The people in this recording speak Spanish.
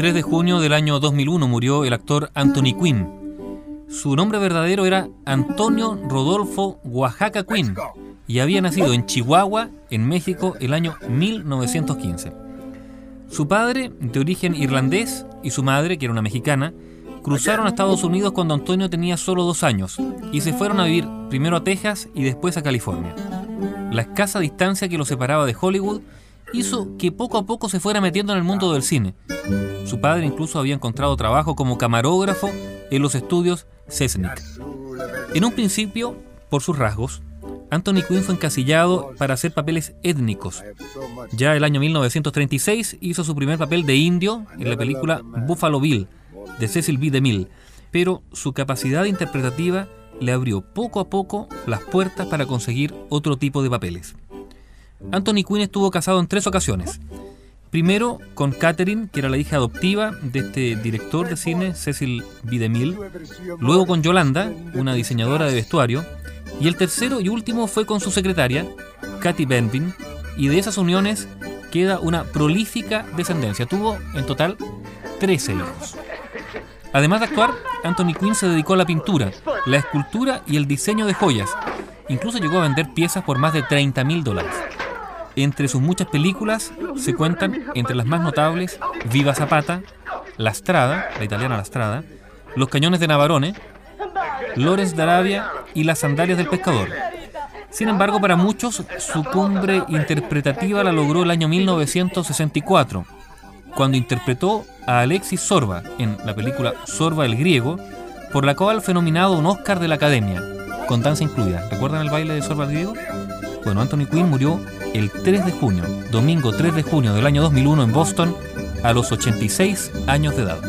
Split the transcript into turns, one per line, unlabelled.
3 de junio del año 2001 murió el actor Anthony Quinn. Su nombre verdadero era Antonio Rodolfo Oaxaca Quinn y había nacido en Chihuahua, en México, el año 1915. Su padre, de origen irlandés, y su madre, que era una mexicana, cruzaron a Estados Unidos cuando Antonio tenía solo dos años y se fueron a vivir primero a Texas y después a California. La escasa distancia que los separaba de Hollywood hizo que poco a poco se fuera metiendo en el mundo del cine. Su padre incluso había encontrado trabajo como camarógrafo en los estudios Cessnick. En un principio, por sus rasgos, Anthony Quinn fue encasillado para hacer papeles étnicos. Ya el año 1936 hizo su primer papel de indio en la película Buffalo Bill de Cecil B. DeMille, pero su capacidad interpretativa le abrió poco a poco las puertas para conseguir otro tipo de papeles. Anthony Quinn estuvo casado en tres ocasiones. Primero con Catherine, que era la hija adoptiva de este director de cine, Cecil B. DeMille. Luego con Yolanda, una diseñadora de vestuario y el tercero y último fue con su secretaria, Kathy Benvin, y de esas uniones queda una prolífica descendencia. Tuvo en total 13 hijos. Además de actuar, Anthony Quinn se dedicó a la pintura, la escultura y el diseño de joyas. Incluso llegó a vender piezas por más de 30 mil dólares. Entre sus muchas películas se cuentan, entre las más notables, Viva Zapata, La Strada, la italiana La Strada, Los Cañones de Navarone, Lores de Arabia y Las Sandalias del Pescador. Sin embargo, para muchos, su cumbre interpretativa la logró el año 1964, cuando interpretó a Alexis Sorba en la película Sorba el Griego, por la cual fue nominado un Oscar de la Academia, con danza incluida. ¿Recuerdan el baile de Sorba el Griego? Bueno, Anthony Quinn murió el 3 de junio, domingo 3 de junio del año 2001 en Boston, a los 86 años de edad.